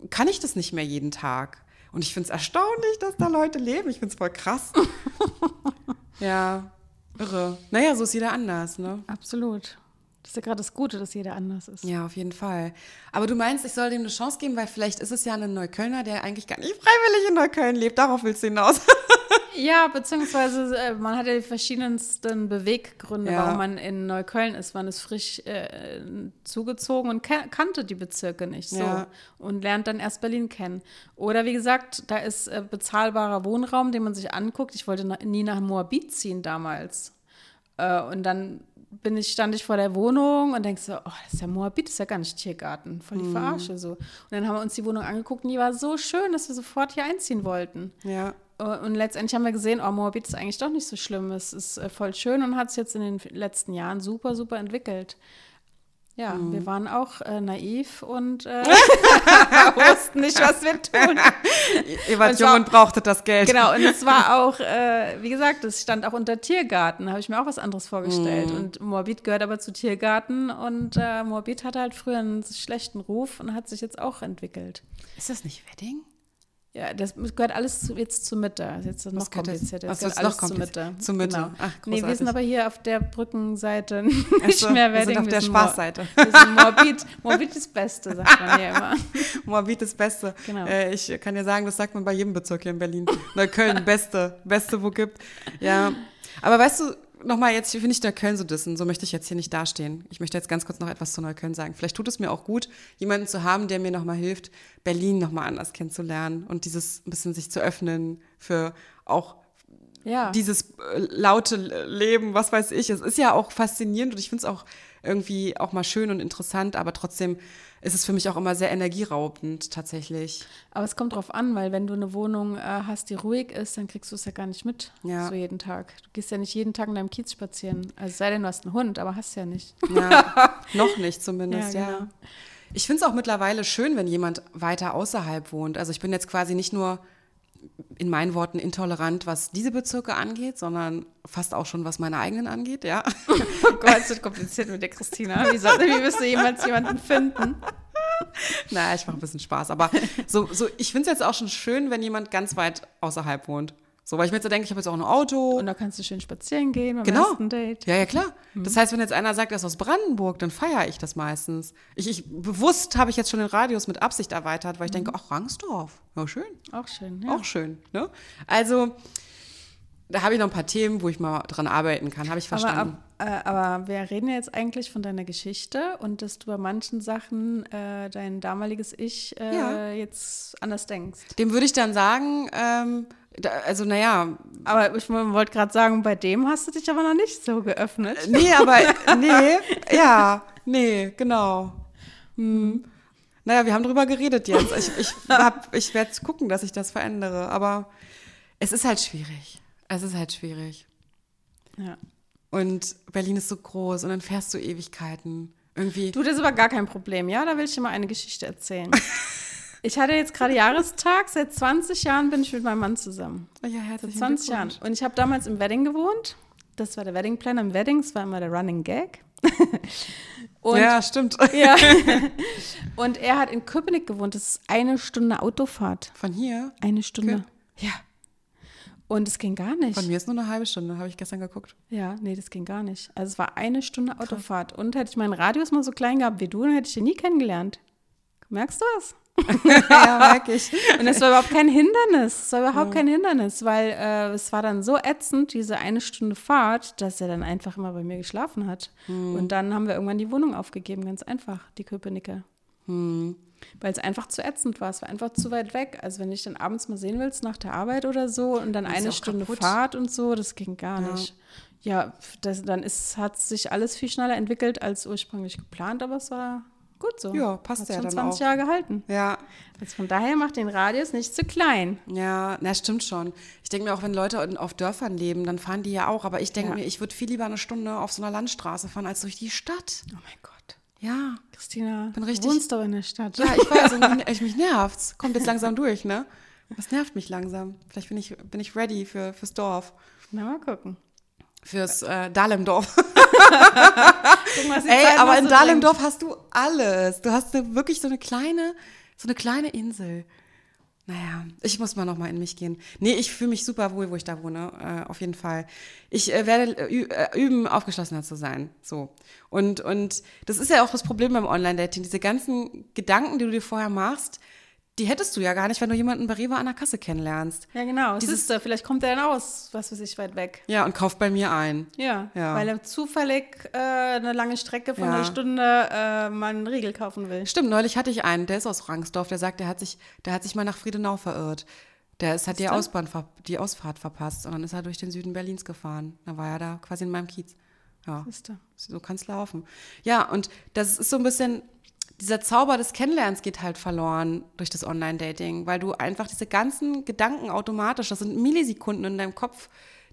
kann ich das nicht mehr jeden Tag. Und ich finde es erstaunlich, dass da Leute leben. Ich finde es voll krass. *laughs* ja, irre. Naja, so ist jeder anders, ne? Absolut. Das ist ja gerade das Gute, dass jeder anders ist. Ja, auf jeden Fall. Aber du meinst, ich soll dem eine Chance geben, weil vielleicht ist es ja ein Neuköllner, der eigentlich gar nicht freiwillig in Neukölln lebt. Darauf willst du hinaus. *laughs* Ja, beziehungsweise äh, man hat ja die verschiedensten Beweggründe, Ja. warum man in Neukölln ist. Man ist frisch äh, zugezogen und kannte die Bezirke nicht so Ja. und lernt dann erst Berlin kennen. Oder wie gesagt, da ist äh, bezahlbarer Wohnraum, den man sich anguckt. Ich wollte na- nie nach Moabit ziehen damals. Äh, und dann bin ich, stand ich vor der Wohnung und denkst so, oh, das ist ja Moabit, das ist ja gar nicht Tiergarten. Voll die Verarsche so. Und dann haben wir uns die Wohnung angeguckt und die war so schön, dass wir sofort hier einziehen wollten. ja. Und letztendlich haben wir gesehen, oh, Moabit ist eigentlich doch nicht so schlimm. Es ist äh, voll schön und hat sich jetzt in den letzten Jahren super, super entwickelt. Ja, wir waren auch äh, naiv und äh, *laughs* wussten nicht, was wir tun. *laughs* Ihr wart Und jung und brauchtet das Geld. Genau, und es war *laughs* auch, äh, wie gesagt, es stand auch unter Tiergarten. Da habe ich mir auch was anderes vorgestellt. Und Moabit gehört aber zu Tiergarten und äh, Moabit hatte halt früher einen schlechten Ruf und hat sich jetzt auch entwickelt. Ist das nicht Wedding? Ja, das gehört alles zu, jetzt zur Mitte. Das ist jetzt noch das? komplizierter. Das so, gehört alles noch zur Mitte. zur Mitte. Genau. Ach, nee, wir sind aber hier auf der Brückenseite *laughs* nicht so, mehr wir sind Wedding. auf der Spaßseite. Wir sind Morbid. Morbid ist das Beste, sagt man hier immer. *laughs* Moabit ist Beste. Genau. Äh, ich kann dir sagen, das sagt man bei jedem Bezirk hier in Berlin. Neukölln, Beste. Beste, wo gibt. Ja. Aber weißt du, nochmal jetzt, ich will nicht Neukölln so dissen, so möchte ich jetzt hier nicht dastehen. Ich möchte jetzt ganz kurz noch etwas zu Neukölln sagen. Vielleicht tut es mir auch gut, jemanden zu haben, der mir nochmal hilft, Berlin nochmal anders kennenzulernen und dieses ein bisschen sich zu öffnen für auch Ja. dieses äh, laute Leben, was weiß ich. Es ist ja auch faszinierend und ich finde es auch irgendwie auch mal schön und interessant, aber trotzdem ist es für mich auch immer sehr energieraubend tatsächlich. Aber es kommt drauf an, weil wenn du eine Wohnung äh, hast, die ruhig ist, dann kriegst du es ja gar nicht mit. Ja. So jeden Tag. Du gehst ja nicht jeden Tag in deinem Kiez spazieren. Also sei denn, du hast einen Hund, aber hast ja nicht. Ja, *laughs* noch nicht zumindest, Ja, ja. genau. Ich finde es auch mittlerweile schön, wenn jemand weiter außerhalb wohnt. Also ich bin jetzt quasi nicht nur in meinen Worten intolerant, was diese Bezirke angeht, sondern fast auch schon, was meine eigenen angeht, ja. *laughs* Oh Gott, es wird kompliziert mit der Christina. Wie, soll, wie wirst du jemals jemanden finden? naja, ich mache ein bisschen Spaß. Aber so, so ich finde es jetzt auch schon schön, wenn jemand ganz weit außerhalb wohnt. So, weil ich mir jetzt so denke, ich habe jetzt auch ein Auto. Und da kannst du schön spazieren gehen beim Genau. ersten Date. Ja, ja, klar. Das heißt, wenn jetzt einer sagt, er ist aus Brandenburg, dann feiere ich das meistens. Ich, ich bewusst habe ich jetzt schon den Radius mit Absicht erweitert, weil ich denke, ach, Rangsdorf, ja schön, Auch schön, ja. auch schön. Ne? Also, da habe ich noch ein paar Themen, wo ich mal dran arbeiten kann, habe ich Aber, verstanden. ab, äh, aber wir reden ja jetzt eigentlich von deiner Geschichte und dass du bei manchen Sachen äh, dein damaliges Ich äh, Ja. jetzt anders denkst. Dem würde ich dann sagen, ähm, da, also naja, Aber ich wollte gerade sagen, bei dem hast du dich aber noch nicht so geöffnet. nee, aber nee, *laughs* ja, nee, genau. Hm. Naja, wir haben drüber geredet jetzt. Ich, ich, hab- ich werde gucken, dass ich das verändere, aber es ist halt schwierig. Es ist halt schwierig. Ja. Und Berlin ist so groß und dann fährst du Ewigkeiten. Irgendwie. Du, das ist aber gar kein Problem, ja? Da will ich dir mal eine Geschichte erzählen. *laughs* Ich hatte jetzt gerade Jahrestag. Seit 20 Jahren bin ich mit meinem Mann zusammen. Oh ja, Seit herzlichen 20 Jahren. Und ich habe damals im Wedding gewohnt. Das war der Wedding Planner im Wedding. Das war immer der Running Gag. *laughs* Und, ja, stimmt. *laughs* ja. *laughs* Und er hat in Köpenick gewohnt. Das ist eine Stunde Autofahrt. Von hier? Eine Stunde. Kö- Ja. Und es ging gar nicht. Von mir ist nur eine halbe Stunde, habe ich gestern geguckt. Ja, nee, das ging gar nicht. Also es war eine Stunde Autofahrt. Und hätte ich meinen Radius mal so klein gehabt wie du, dann hätte ich ihn nie kennengelernt. Merkst du es? *laughs* ja, merke ich. Und es war überhaupt kein Hindernis. Es war überhaupt kein Hindernis, weil äh, es war dann so ätzend, diese eine Stunde Fahrt, dass er dann einfach immer bei mir geschlafen hat. Und dann haben wir irgendwann die Wohnung aufgegeben, ganz einfach, die Köpenicker. Weil es einfach zu ätzend war. Es war einfach zu weit weg. Also wenn ich dann abends mal sehen willst nach der Arbeit oder so und dann Ist eine Stunde kaputt. Fahrt und so, das ging gar Ja. nicht. Ja, das, dann ist, hat sich alles viel schneller entwickelt als ursprünglich geplant, aber es war gut so. Ja, passt hat ja schon dann 20 auch. Jahre gehalten. Ja, Also von daher macht den Radius nicht zu klein. ja, na stimmt schon. Ich denke mir auch, wenn Leute auf Dörfern leben, dann fahren die ja auch. Aber ich denke Ja. mir, ich würde viel lieber eine Stunde auf so einer Landstraße fahren, als durch die Stadt. Oh mein Gott. Ja. Christina, Bin richtig- du wohnst aber in der Stadt. Ja, ich weiß, *laughs* ich, mich nervt's. Kommt jetzt langsam durch, ne? Das nervt mich langsam. Vielleicht bin ich, bin ich ready für, fürs Dorf. Na, mal gucken. Fürs äh, die Ey, Zeit aber noch in so Dahlemdorf hast du alles. Du hast eine, wirklich so eine kleine, so eine kleine Insel. Naja, ich muss mal noch mal in mich gehen. Nee, ich fühle mich super wohl, wo ich da wohne, äh, auf jeden Fall. Ich äh, werde äh, äh, üben, aufgeschlossener zu sein. So. Und, und das ist ja auch das Problem beim Online-Dating. Diese ganzen Gedanken, die du dir vorher machst, die hättest du ja gar nicht, wenn du jemanden bei Rewe an der Kasse kennenlernst. Ja, genau. Dieses- Siehst du, vielleicht kommt er dann aus, was weiß ich, weit weg. Ja, und kauft bei mir ein. Ja, Ja. weil er zufällig äh, eine lange Strecke von Ja. einer Stunde äh, mal einen Riegel kaufen will. Stimmt, neulich hatte ich einen, der ist aus Rangsdorf, der sagt, der hat sich, der hat sich mal nach Friedenau verirrt. Der ist, hat die? Ausbahn, die Ausfahrt verpasst und dann ist er durch den Süden Berlins gefahren. Da war er da quasi in meinem Kiez. Ja, so kann's laufen. Ja, und das ist so ein bisschen, dieser Zauber des Kennenlernens geht halt verloren durch das Online-Dating, weil du einfach diese ganzen Gedanken automatisch, das sind Millisekunden in deinem Kopf,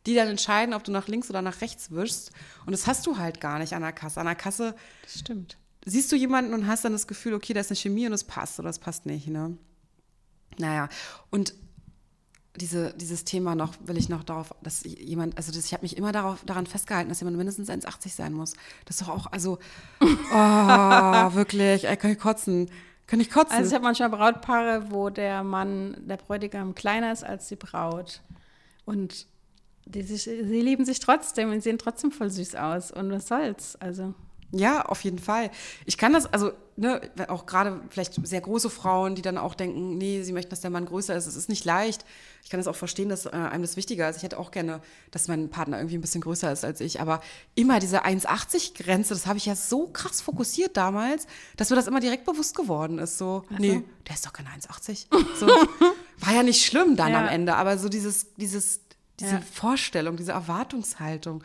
die dann entscheiden, ob du nach links oder nach rechts wischst. Und das hast du halt gar nicht an der Kasse. An der Kasse Das stimmt. siehst du jemanden und hast dann das Gefühl, okay, da ist eine Chemie und es passt oder es passt nicht, ne? Naja, und diese, dieses Thema noch, will ich noch darauf, dass jemand, also das, ich habe mich immer darauf, daran festgehalten, dass jemand mindestens 1,80 sein muss. Das ist doch auch, also, *laughs* oh, wirklich, ey, kann ich kotzen. Kann ich kotzen. Also ich habe manchmal Brautpaare, wo der Mann, der Bräutigam kleiner ist als die Braut. Und die sich, sie lieben sich trotzdem und sehen trotzdem voll süß aus. Und was soll's? Also. Ja, auf jeden Fall. Ich kann das, also ne, auch gerade vielleicht sehr große Frauen, die dann auch denken, nee, sie möchten, dass der Mann größer ist. Es ist nicht leicht. Ich kann das auch verstehen, dass äh, einem das wichtiger ist. Ich hätte auch gerne, dass mein Partner irgendwie ein bisschen größer ist als ich. Aber immer diese 1,80-Grenze, das habe ich ja so krass fokussiert damals, dass mir das immer direkt bewusst geworden ist. So, Ach so. nee, der ist doch keine 1,80. So, *laughs* war ja nicht schlimm dann Ja. am Ende, aber so dieses, dieses, diese Ja. Vorstellung, diese Erwartungshaltung.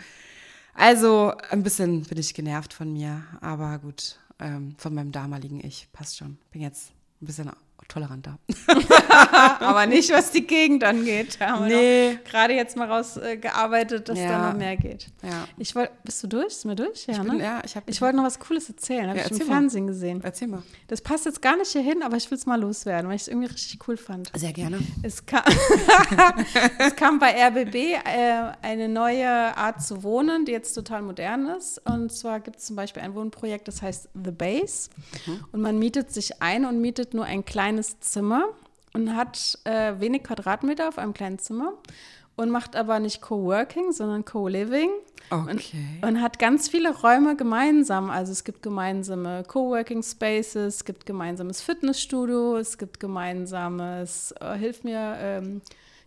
Also ein bisschen bin ich genervt von mir, aber gut, ähm, von meinem damaligen Ich passt schon. Bin jetzt ein bisschen toleranter. *laughs* Aber nicht, was die Gegend angeht. Da haben Nee. gerade jetzt mal rausgearbeitet, dass Ja. da noch mehr geht. Ja. Ich wollte, bist du durch? Ist mir durch? Ja, Ich ne? ja, ich. Ich wollte noch was Cooles erzählen, habe Ja, ich im mal. Fernsehen gesehen. Erzähl mal. Das passt jetzt gar nicht hier hin, aber ich will es mal loswerden, weil ich es irgendwie richtig cool fand. Sehr gerne. Es kam, *laughs* es kam bei RBB äh, eine neue Art zu wohnen, die jetzt total modern ist. Und zwar gibt es zum Beispiel ein Wohnprojekt, das heißt The Base. Und man mietet sich ein und mietet nur ein kleines Zimmer und hat äh, wenig Quadratmeter auf einem kleinen Zimmer und macht aber nicht Coworking, sondern Co-Living. Okay. Und, und hat ganz viele Räume gemeinsam. Also es gibt gemeinsame Coworking Spaces, es gibt gemeinsames Fitnessstudio, es gibt gemeinsames, äh, hilf mir, ähm,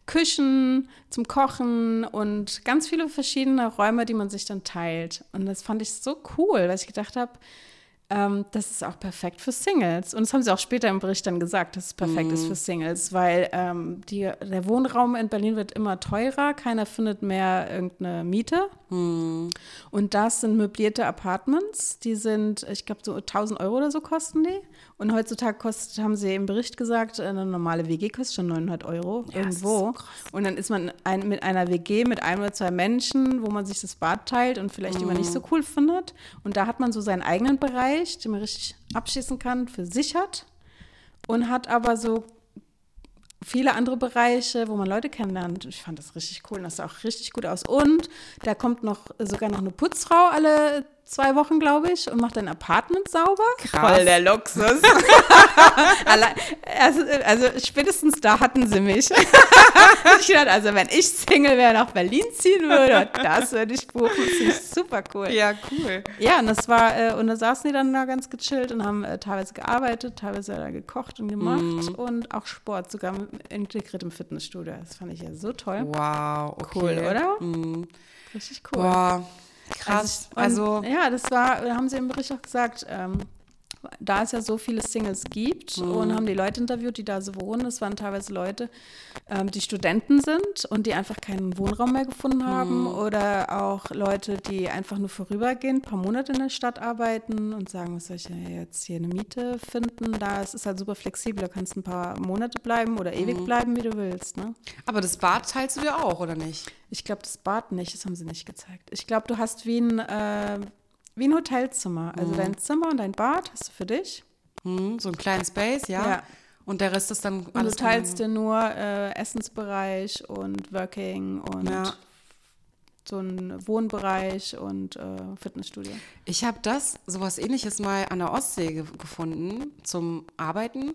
Küchen zum Kochen und ganz viele verschiedene Räume, die man sich dann teilt. Und das fand ich so cool, weil ich gedacht habe, ähm, das ist auch perfekt für Singles. Und das haben sie auch später im Bericht dann gesagt, dass es perfekt ist für Singles, weil ähm, die, der Wohnraum in Berlin wird immer teurer, keiner findet mehr irgendeine Miete. Und das sind möblierte Apartments, die sind, ich glaube, so 1000 Euro oder so kosten die. Und heutzutage kostet, haben sie im Bericht gesagt, eine normale WG kostet schon 900 Euro Ja, irgendwo. und dann ist man ein, mit einer WG mit einem oder zwei Menschen, wo man sich das Bad teilt und vielleicht die man nicht so Mhm. cool findet. Und da hat man so seinen eigenen Bereich, den man richtig abschließen kann, für sich hat. Und hat aber so viele andere Bereiche, wo man Leute kennenlernt. Ich fand das richtig cool und das sah auch richtig gut aus. Und da kommt noch sogar noch eine Putzfrau alle zwei Wochen, glaube ich, und macht ein Apartment sauber. Krass. Voll der Luxus. *laughs* Also, also spätestens da hatten sie mich. *laughs* ich dachte, also wenn ich Single wäre, nach Berlin ziehen würde, das würde ich buchen. Das finde ich super cool. Ja, cool. Ja, und das war, äh, und da saßen die dann da ganz gechillt und haben äh, teilweise gearbeitet, teilweise da gekocht und gemacht Mhm. und auch Sport, sogar mit- integriert im Fitnessstudio. Das fand ich ja so toll. Wow, okay. Cool, oder? Mhm. Richtig cool. Boah, krass. und, Also, ja, das war, haben sie im Bericht auch gesagt, ähm, da es ja so viele Singles gibt Mhm. und haben die Leute interviewt, die da so wohnen. Das waren teilweise Leute, ähm, die Studenten sind und die einfach keinen Wohnraum mehr gefunden haben Mhm. oder auch Leute, die einfach nur vorübergehend ein paar Monate in der Stadt arbeiten und sagen, was soll ich denn jetzt hier eine Miete finden? Da es ist halt super flexibel, da kannst du ein paar Monate bleiben oder ewig Mhm. bleiben, wie du willst. Ne? aber das Bad teilst du dir auch, oder nicht? Ich glaube, das Bad nicht, das haben sie nicht gezeigt. Ich glaube, du hast wie ein, äh, wie ein Hotelzimmer. Mhm. Also dein Zimmer und dein Bad hast du für dich. Hm, so einen kleinen Space, ja. Ja. Und der Rest ist dann Und alles du teilst dir nur äh, Essensbereich und Working und Ja. so einen Wohnbereich und äh, Fitnessstudio. Ich habe das, sowas ähnliches mal an der Ostsee ge gefunden zum Arbeiten.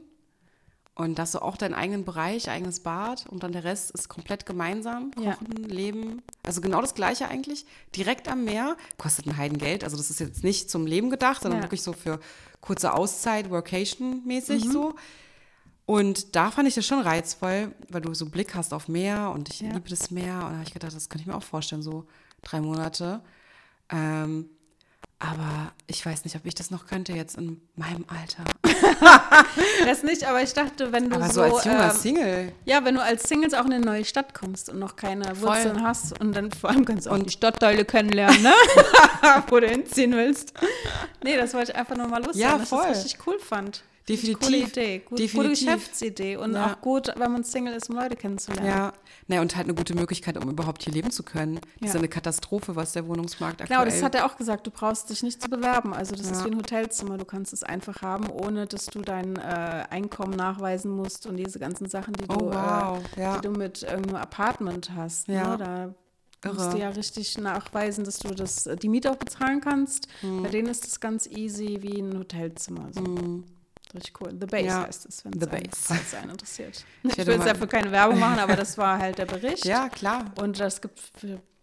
Und das so auch deinen eigenen Bereich, eigenes Bad und dann der Rest ist komplett gemeinsam. Ja. Kochen, Leben. Also genau das Gleiche eigentlich. Direkt am Meer. Kostet ein Heidengeld. Also das ist jetzt nicht zum Leben gedacht, sondern Ja. wirklich so für kurze Auszeit, Workation-mäßig Mhm. so. Und da fand ich das schon reizvoll, weil du so Blick hast auf Meer und ich Ja. liebe das Meer. Und da habe ich gedacht, das kann ich mir auch vorstellen, so drei Monate. Ähm, aber ich weiß nicht, ob ich das noch könnte jetzt in meinem Alter. *laughs* Das nicht, aber ich dachte, wenn du Aber so, so als junger ähm, Single. ja, wenn du als Singles auch in eine neue Stadt kommst und noch keine Voll. Wurzeln hast und dann vor allem kannst du auch die Stadtteile kennenlernen, ne? *laughs* *laughs* wo du hinziehen willst. Nee, das wollte ich einfach nur mal loswerden, Ja, dass ich voll. das richtig cool fand. Definitiv. Coole Idee, gut, gute Definitiv. Geschäftsidee und Ja. auch gut, wenn man Single ist, um Leute kennenzulernen. Ja, naja, und halt eine gute Möglichkeit, um überhaupt hier leben zu können. Das ist Ja. ja eine Katastrophe, was der Wohnungsmarkt aktuell Genau, das hat er auch gesagt. Du brauchst dich nicht zu bewerben. Also das ist Ja. wie ein Hotelzimmer. Du kannst es einfach haben, ohne dass du dein äh, Einkommen nachweisen musst und diese ganzen Sachen, die Oh, du, wow, äh, ja. die du mit irgendeinem Apartment hast. Ja. Ne? Da musst Irre. du ja richtig nachweisen, dass du das, die Miete auch bezahlen kannst. Hm. Bei denen ist das ganz easy wie ein Hotelzimmer. So. Richtig cool. The Base Ja, heißt es, wenn es einen, Base. falls einen interessiert. *laughs* Ich Ich will jetzt dafür keine Werbung machen, aber das war halt der Bericht. Ja, klar. Und es gibt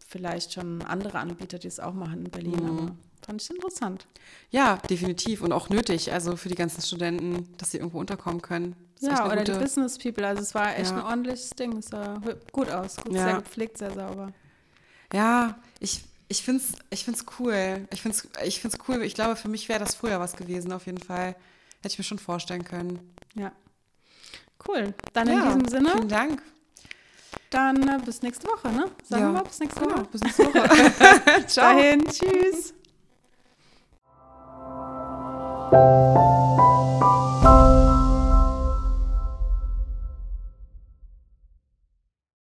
vielleicht schon andere Anbieter, die es auch machen in Berlin, Mhm. aber fand ich interessant. Ja, definitiv und auch nötig, also für die ganzen Studenten, dass sie irgendwo unterkommen können. Ja, oder die gute- Business People. Also es war echt Ja. ein ordentliches Ding. Es sah gut aus, gut, Ja. sehr gepflegt, sehr sauber. Ja, ich, ich finde es ich find's cool. Ich finde es ich find's cool. Ich glaube, für mich wäre das früher was gewesen, auf jeden Fall. Hätte ich mir schon vorstellen können. Ja. Cool. Dann ja, in diesem Sinne, Vielen Dank. dann äh, bis nächste Woche, ne? Sagen Ja. wir mal bis nächste Genau, Woche. bis nächste Woche. *laughs* *laughs* Bis dahin, tschüss.